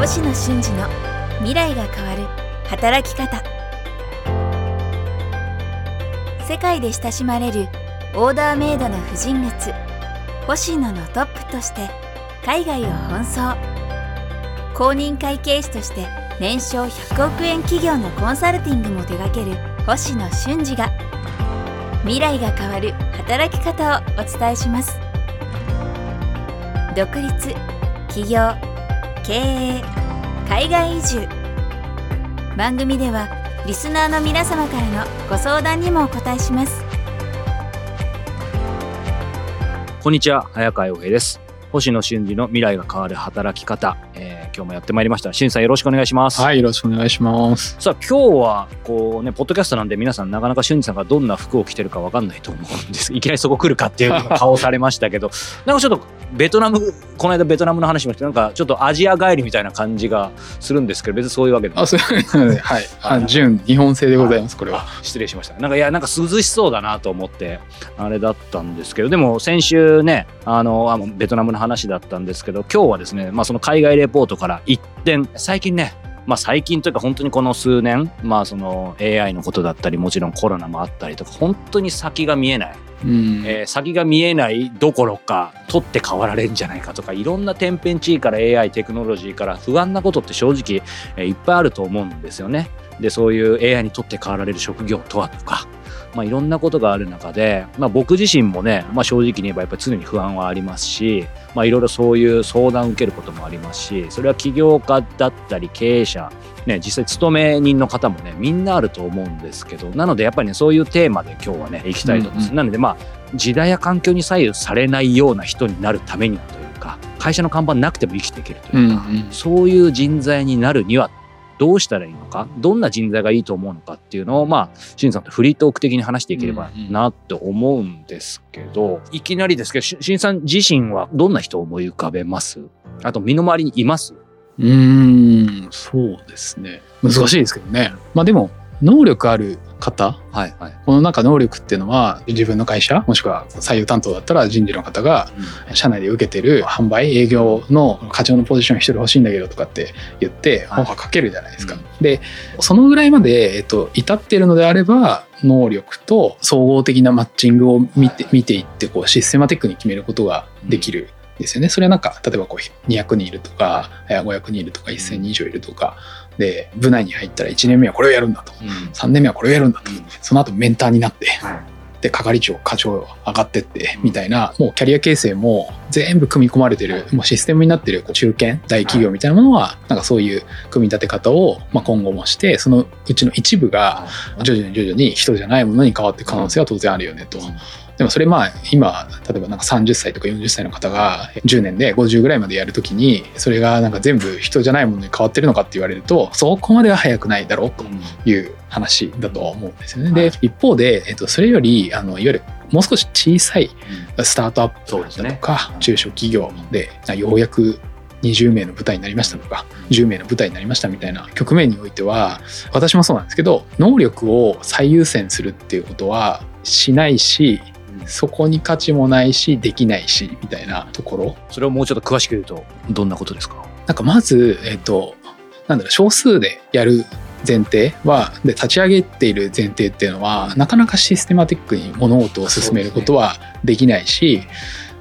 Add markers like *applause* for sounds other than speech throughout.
星野俊二の未来が変わる働き方。世界で親しまれるオーダーメイドの婦人靴星野のトップとして海外を奔走。公認会計士として年商100億円企業のコンサルティングも手掛ける星野俊二が未来が変わる働き方をお伝えします。独立起業経営海外移住。番組ではリスナーの皆様からのご相談にもお答えします。こんにちは早川洋平です。星野俊二の未来が変わる働き方、えー今日もやってまいりました。俊さんよろしくお願いします。はい、よろしくお願いします。さあ今日はこうねポッドキャストなんで皆さんなかなか俊二さんがどんな服を着てるかわかんないと思うんです。いきなりそこ来るかっていう顔されましたけど *laughs* なんかちょっとベトナムこの間ベトナムの話もしてなんかちょっとアジア帰りみたいな感じがするんですけど別にそういうわけでもあ、そういうので、*laughs* はい。あ、純日本製でございます、これは。失礼しましたなんかいやなんか涼しそうだなと思ってあれだったんですけどでも先週ねあのあのベトナムの話だったんですけど今日はですね、まあ、その海外レポートから一点最近ねまあ最近というか本当にこの数年まあその AI のことだったりもちろんコロナもあったりとか本当に先が見えない、うん。えー先が見えないどころか取って代わられるんじゃないかとかいろんな天変地異から AI テクノロジーから不安なことって正直、えーいっぱいあると思うんですよね。でそういう AI にとって代わられる職業とはとか、まあ、いろんなことがある中で、まあ、僕自身もね、まあ、正直に言えばやっぱり常に不安はありますし、まあ、いろいろそういう相談を受けることもありますしそれは起業家だったり経営者ね、実際勤め人の方もねみんなあると思うんですけどなのでやっぱりねそういうテーマで今日はね行きたいと思います、うんうんなのでまあ時代や環境に左右されないような人になるためにはというか会社の看板なくても生きていけるとうん、ういうか、ん。そういう人材になるにはどうしたらいいのかどんな人材がいいと思うのかっていうのをまあしんさんとフリートーク的に話していければなと思うんですけど、いきなりですけどしんさん自身はどんな人を思い浮かべます？あと身の回りにいます？うーん、そうですね。難しいですけどね。まあでも、能力ある方、はいはい。この中能力っていうのは、自分の会社、もしくは採用担当だったら人事の方が、社内で受けてる販売営業の課長のポジション一人欲しいんだけどとかって言ってはいオファーかけるじゃないですか。うんでそのぐらいまで、えっと、至ってるのであれば能力と総合的なマッチングを見て見ていってこうシステマティックに決めることができる。ですよね。それはなんか例えばこう200人いるとかえー500人いるとか1000人以上いるとかで部内に入ったら1年目はこれをやるんだと。うん。3年目はこれをやるんだと。うん。その後メンターになってはい。で係長課長上がってってみたいなもうキャリア形成も全部組み込まれてるもうシステムになってる中堅大企業みたいなものはなんかそういう組み立て方をまあ今後もしてそのうちの一部が徐々に徐々に人じゃないものに変わっていく可能性は当然あるよねと。でもそれまあ今例えばなんか30歳とか40歳の方が10年で50ぐらいまでやるときにそれがなんか全部人じゃないものに変わってるのかって言われるとそこまでは早くないだろうという話だとは思うんですよね。はい。で一方で、えっと、それよりあのいわゆるもう少し小さいスタートアップだとか、中小企業でようやく20名の舞台になりましたとか10名の舞台になりましたみたいな局面においては私もそうなんですけど能力を最優先するっていうことはしないしそこに価値もないしできないしみたいなところ。それをもうちょっと詳しく言うとどんなことですか？なんかまず、えっと、なんだろう、少数でやる前提は、で、立ち上げている前提っていうのは、なかなかシステマティックに物事を進めることはできないし、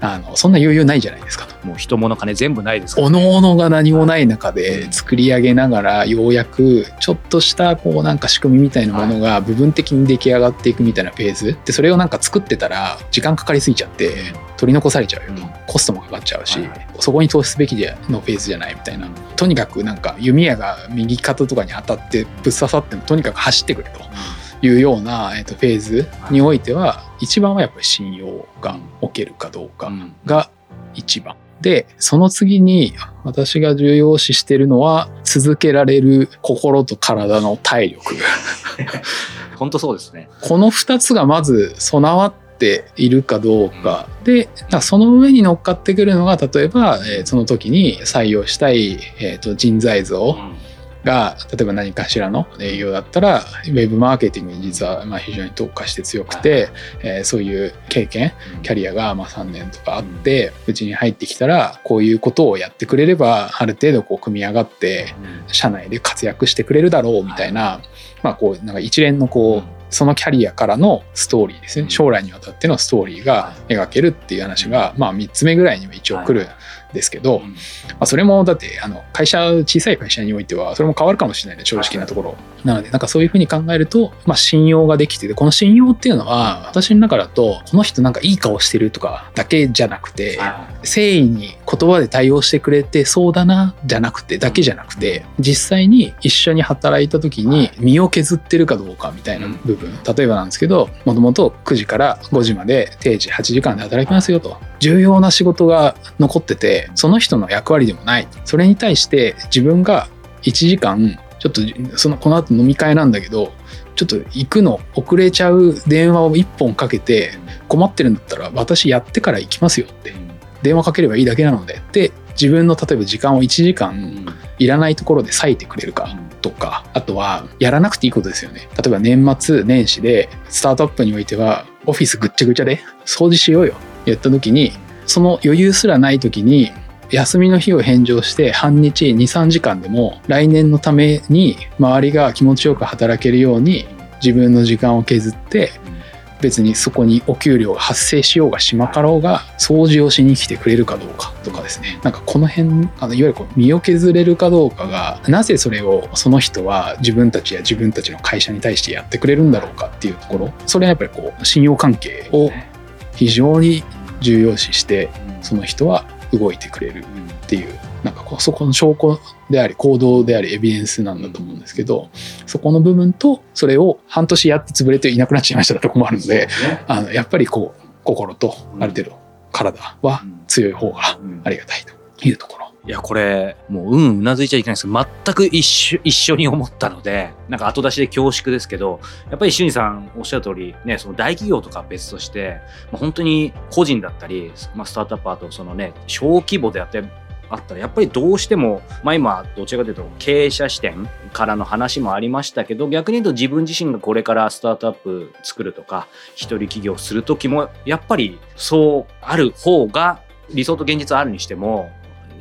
あの、そんな余裕ないじゃないですかと。もう人物金全部ないですからおのおのが何もない中で作り上げながら、ようやくちょっとした、こうなんか仕組みみたいなものが部分的に出来上がっていくみたいなフェーズ。で、それをなんか作ってたら、時間かかりすぎちゃって、取り残されちゃうよと。コストもかかっちゃうし、はいそこに投資すべきでのフェーズじゃないみたいな。とにかくなんか弓矢が右肩とかに当たってぶっ刺さってもとにかく走ってくれというような、えっとフェーズにおいては一番はやっぱり信用が置けるかどうかうん。が一番。でその次に私が重要視しているのは続けられる心と体の体力。*laughs* 本当そうですね。この2つがまず備わっているかどうか。でだからその上に乗っかってくるのが例えば、えーその時に採用したい、えーと人材像が例えば何かしらの営業だったらウェブマーケティングに実はまあ非常に特化して強くて、えーそういう経験キャリアがまあ3年とかあってうちに入ってきたらこういうことをやってくれればある程度こう組み上がって社内で活躍してくれるだろうみたいな、まあこうなんか一連のこうそのキャリアからのストーリーですね。将来にわたってのストーリーが描けるっていう話がまあ3つ目ぐらいには一応来るんですけど、まあ、それもだってあの会社小さい会社においてはそれも変わるかもしれないね正直なところ。なのでなんかそういうふうに考えると、まあ、信用ができててこの信用っていうのは私の中だとこの人なんかいい顔してるとかだけじゃなくて誠意に言葉で対応してくれてそうだなじゃなくてだけじゃなくて実際に一緒に働いた時に身を削ってるかどうかみたいな部分。例えばなんですけどもともと9時から5時まで定時8時間で働きますよと重要な仕事が残っててその人の役割でもない。それに対して自分が1時間ちょっとそのこの後飲み会なんだけどちょっと行くの遅れちゃう電話を1本かけて困ってるんだったら私やってから行きますよって電話かければいいだけなのでって自分の例えば時間を1時間いらないところで割いてくれるかとかあとはやらなくていいことですよね。例えば年末年始でスタートアップにおいてはオフィスぐっちゃぐちゃで掃除しようよやった時にその余裕すらない時に休みの日を返上して半日23時間でも来年のために周りが気持ちよく働けるように自分の時間を削って別にそこにお給料が発生しようがしまかろうが掃除をしに来てくれるかどうかとかですね。なんかこの辺あのいわゆるこう身を削れるかどうかがなぜそれをその人は自分たちや自分たちの会社に対してやってくれるんだろうかっていうところ。それはやっぱりこう信用関係を非常に重要視してその人は動いてくれるっていうなんかこうそこの証拠であり行動でありエビデンスなんだと思うんですけどそこの部分とそれを半年やって潰れていなくなっちゃいましたとこもあるのであのやっぱりこう心とある程度体は強い方がありがたいというところ。いや、これ、もう、うん、うなずいちゃいけないんですけど、全く一緒、一緒に思ったので、なんか後出しで恐縮ですけど、やっぱり俊二さんおっしゃる通り、ね、その大企業とか別として、まあ、本当に個人だったり、まあ、スタートアップあと、そのね、小規模であって、あったらやっぱりどうしても、まあ、今どちらかというと経営者視点からの話もありましたけど逆に言うと自分自身がこれからスタートアップ作るとか一人起業する時もやっぱりそうある方が理想と現実あるにしても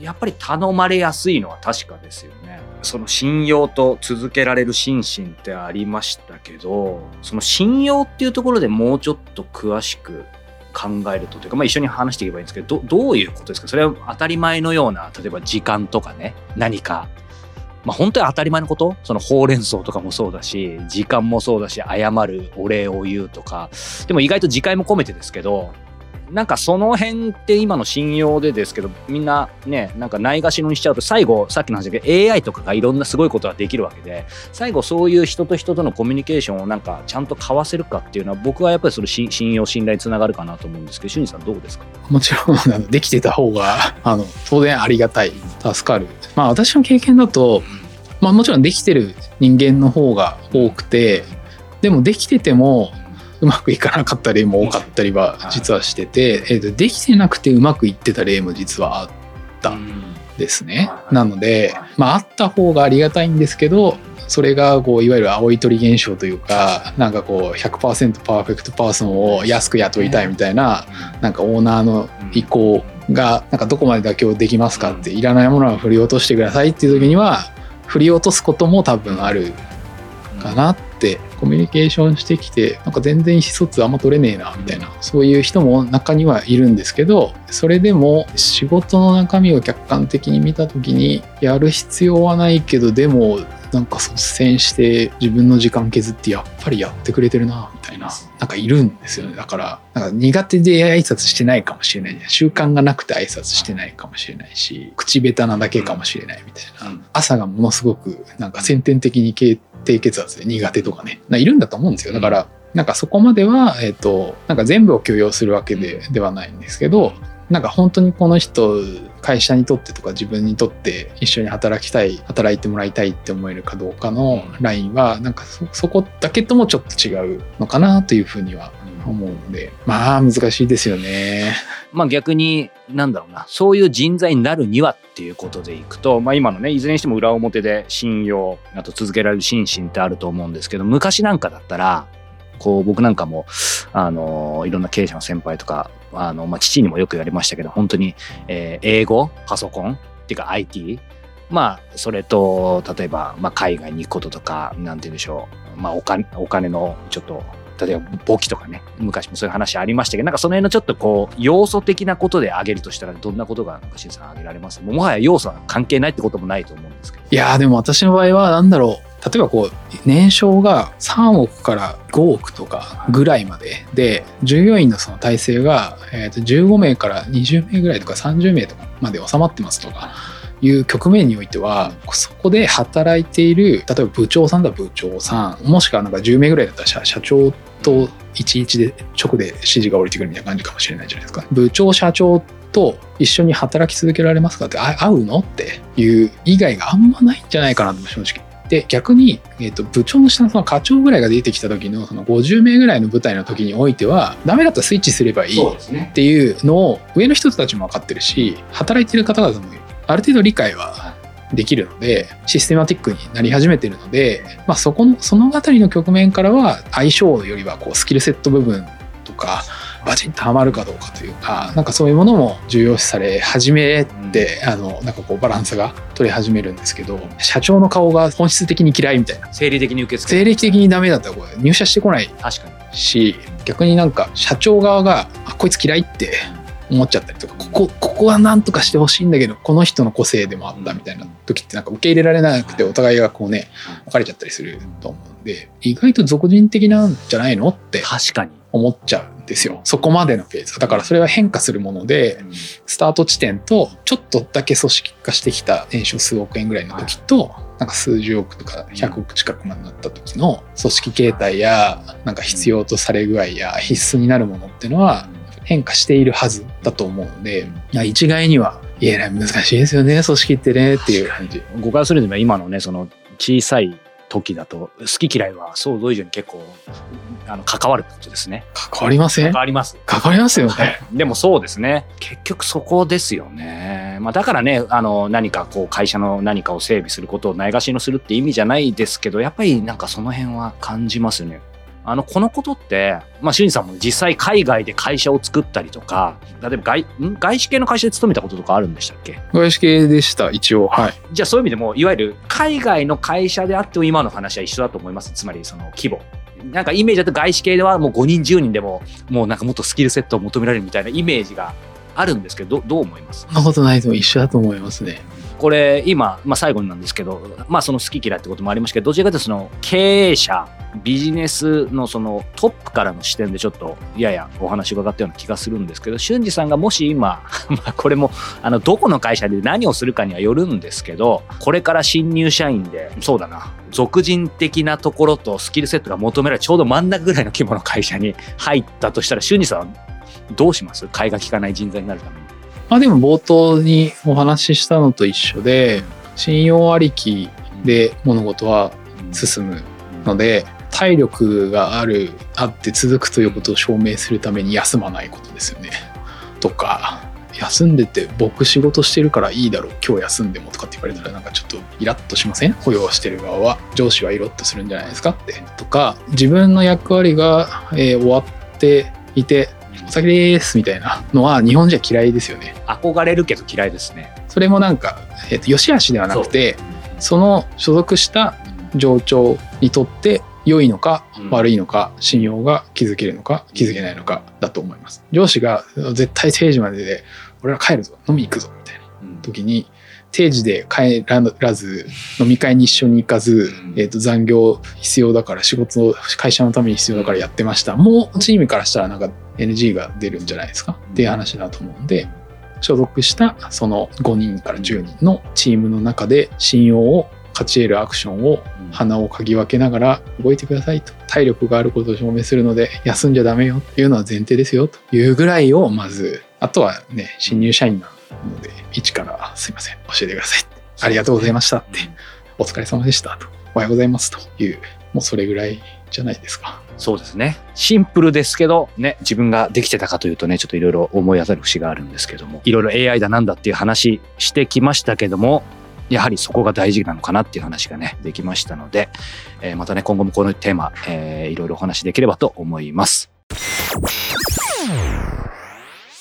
やっぱり頼まれやすいのは確かですよね。その信用と続けられる心身ってありましたけどその信用っていうところでもうちょっと詳しく考えるとというか、まあ、一緒に話していけばいいんですけどどういうことですか？それは当たり前のような例えば時間とかね何か、まあ、本当に当たり前のこと？そのほうれん草とかもそうだし時間もそうだし謝るお礼を言うとか。でも意外と時間も込めてですけどなんかその辺って今の信用でですけどみんなねなんかないがしろにしちゃうと最後さっきの話だけど AI とかがいろんなすごいことができるわけで最後そういう人と人とのコミュニケーションをなんかちゃんと交わせるかっていうのは僕はやっぱりそれ信信用信頼につながるかなと思うんですけど俊二さんどうですか？もちろんできてた方があの当然ありがたい助かる。まあ私の経験だと、まあ、もちろんできてる人間の方が多くてでもできててもうまくいかなかった例も多かったりは実はしてて、えーとできてなくてうまくいってた例も実はあったん。ですね。なので、まあ、あった方がありがたいんですけどそれがこういわゆる青い鳥現象というかなんかこう100%パーフェクトパーソンを安く雇いたいみたいななんかオーナーの意向がなんかどこまで妥協できますかっていらないものは振り落としてくださいっていう時には振り落とすことも多分あるかなってコミュニケーションしてきてなんか全然意思疎通あんま取れねえなみたいなそういう人も中にはいるんですけどそれでも仕事の中身を客観的に見た時にやる必要はないけどでもなんか率先して自分の時間削ってやっぱりやってくれてるなみたいななんかいるんですよね。だからなんか苦手で挨拶してないかもしれない習慣がなくて挨拶してないかもしれないし口下手なだけかもしれないみたいな。朝がものすごくなんか先天的に低低血圧で苦手とかね。いるんだと思うんですよ。だからなんかそこまでは、えっとなんか全部を許容するわけでではないんですけどなんか本当にこの人会社にとってとか自分にとって一緒に働きたい働いてもらいたいって思えるかどうかのラインはなんかそそこだけともちょっと違うのかなというふうには思うのでまあ難しいですよね。まあ逆に、なんだろうな、そういう人材になるにはっていうことでいくと、まあ今のね、いずれにしても裏表で信用、あと続けられる心身ってあると思うんですけど、昔なんかだったら、こう僕なんかも、あの、いろんな経営者の先輩とか、あの、まあ父にもよく言われましたけど、本当に、えー英語、パソコンっていうか IT、まあ、それと、例えば、まあ、海外に行くこととか、なんて言うんでしょう。まあ、お金、お金の、ちょっと、例えば簿記とかね昔もそういう話ありましたけどなんかその辺のちょっとこう要素的なことで挙げるとしたらどんなことがなんか新さん挙げられます？もはや要素は関係ないってこともないと思うんですけど。いやでも私の場合は何だろう。例えばこう年商が3億から5億とかぐらいまでで従業員のその体制が、えー、と15名から20名ぐらいとか30名とかまで収まってますとかいう局面においてはそこで働いている例えば部長さんだ部長さんもしくはなんか10名ぐらいだったら社社長と11で直で指示が降りてくるみたいな感じかもしれないじゃないですか。部長社長と一緒に働き続けられますかってあ会うのっていう以外があんまないんじゃないかなと正直。で逆に、えー、と部長の下のその課長ぐらいが出てきた時のその50名ぐらいの部隊の時においてはダメだったらスイッチすればいいっていうのを上の人たちも分かってるし働いてる方々もある程度理解はできるのでシステマティックになり始めてるので、まあ、そこのその辺りの局面からは相性よりはこうスキルセット部分とかバチンとはまるかどうかというかなんかそういうものも重要視され始めて、あのなんかこうバランスが取り始めるんですけど社長の顔が本質的に嫌いみたいな。生理的に受け付け生理的にダメだったらこれ入社してこない確かに。し逆になんか社長側があこいつ嫌いって思っちゃったりとかここここは何とかしてほしいんだけどこの人の個性でもあったみたいな時ってなんか受け入れられなくてお互いがこうね分かれちゃったりすると思うんで意外と俗人的なんじゃないのって確かに。思っちゃうんですよ。そこまでのフェーズだからそれは変化するものでスタート地点とちょっとだけ組織化してきた年収数億円ぐらいの時となんか数十億とか100億近くまでなった時の組織形態やなんか必要とされ具合や必須になるものっていうのは変化しているはずだと思うので一概には言えない。難しいですよね組織ってねっていう。感じ誤解するには今のねその小さい時だと好き嫌いは想像以上に結構あの関わるってことですね。関わりません？関わります。関わりますよね。でもそうですね。結局そこですよね、まあ、だからねあの何かこう会社の何かを整備することをないがしのするって意味じゃないですけどやっぱりなんかその辺は感じますねあのこのことって、まあ、俊二さんも実際海外で会社を作ったりとか例えば外ん？外資系の会社で勤めたこととかあるんでしたっけ？外資系でした一応。はい。じゃあそういう意味でもいわゆる海外の会社であっても今の話は一緒だと思います。つまりその規模。なんかイメージだと外資系ではもう5人10人でももうなんかもっとスキルセットを求められるみたいなイメージがあるんですけどどどう思います？そんなことないと一緒だと思いますね。これ今、まあ、最後になんですけど、まあ、その好き嫌いってこともありましたけどどちらかというとその経営者ビジネスのそのトップからの視点でちょっとややお話伺ったような気がするんですけど俊二さんがもし今 *laughs* まあこれもあのどこの会社で何をするかにはよるんですけどこれから新入社員でそうだな俗人的なところとスキルセットが求められるちょうど真ん中ぐらいの規模の会社に入ったとしたら俊二さんはどうします？買いが利かない人材になるために。まあでも冒頭にお話ししたのと一緒で信用ありきで物事は進むので体力があるあって続くということを証明するために休まないことですよね。とか休んでて僕仕事してるからいいだろう今日休んでもとかって言われたらなんかちょっとイラッとしません？雇用してる側は上司はイラッとするんじゃないですか？ってとか自分の役割が、えー終わっていてお先ですみたいなのは日本人は嫌いですよね。憧れるけど嫌いですね。それもなんか、えーと良し悪しではなくてその所属した上長にとって良いのかうん。悪いのか信用が築けるのか築けないのかだと思います。上司が絶対定時までで俺ら帰るぞ飲み行くぞみたいな時に定時で帰らず飲み会に一緒に行かず、うん。えー、と残業必要だから仕事を会社のために必要だからやってました。もうチームからしたらなんか NG が出るんじゃないですか？っていう話だと思うんで所属したその5人から10人のチームの中で信用を勝ち得るアクションを鼻を嗅ぎ分けながら動いてくださいと。体力があることを証明するので休んじゃダメよっていうのは前提ですよというぐらいをまず。あとはね新入社員なので一からすいません。教えてくださいありがとうございましたって。お疲れ様でしたと。おはようございますというもうそれぐらいじゃないですか。そうですね。シンプルですけど、ね、自分ができてたかというとね、ちょっといろいろ思い当たる節があるんですけども、いろいろ AI だなんだっていう話してきましたけども、やはりそこが大事なのかなっていう話がね、できましたので、えーまたね、今後もこのテーマ、えーいろいろお話しできればと思います。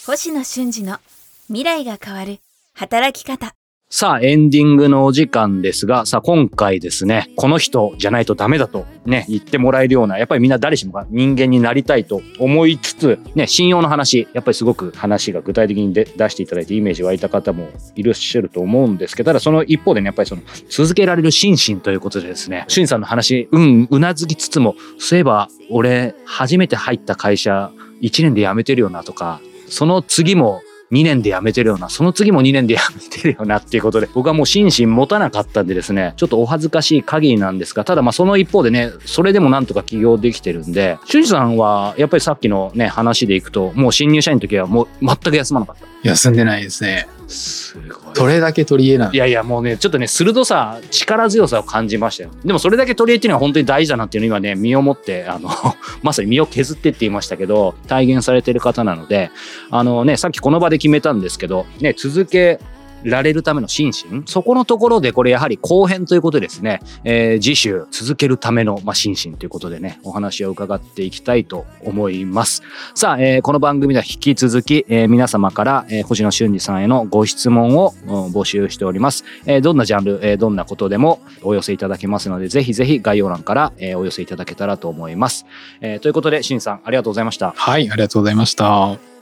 星野俊二の未来が変わる働き方。さあ、エンディングのお時間ですが、さあ、今回ですね、この人じゃないとダメだとね、言ってもらえるような、やっぱりみんな誰しもが人間になりたいと思いつつ、ね、信用の話、やっぱりすごく話が具体的に出していただいてイメージ湧いた方もいらっしゃると思うんですけど、ただその一方でね、やっぱりその続けられる心身ということでですね、しんさんの話、うん、うなずきつつも、そういえば俺、初めて入った会社、1年で辞めてるよなとか、その次も2年で辞めてるような、その次も2年で辞めてるよなっていうことで、僕はもう心身持たなかったんでですね、ちょっとお恥ずかしい限りなんですが、ただまあその一方でね、それでもなんとか起業できてるんで、俊二さんはやっぱりさっきのね、話でいくと、もう新入社員の時はもう全く休まなかった。休んでないですね。すごい。それだけ取り柄なんいやいやもうねちょっとね鋭さ力強さを感じましたよでもそれだけ取り柄っていうのは本当に大事だなっていうのを今ね身をもってあの *laughs* まさに身を削ってって言いましたけど体現されてる方なのであのねさっきこの場で決めたんですけどね続けられるための心身。そこのところでこれやはり後編ということですね、えー次週続けるための、まあ、心身ということでねお話を伺っていきたいと思います。さあ、えーこの番組では引き続き、えー皆様から、えー星野俊二さんへのご質問をうん募集しております、えーどんなジャンル、えーどんなことでもお寄せいただけますのでぜひぜひ概要欄から、えーお寄せいただけたらと思います、えーということで俊二さんありがとうございました。はい、ありがとうございました。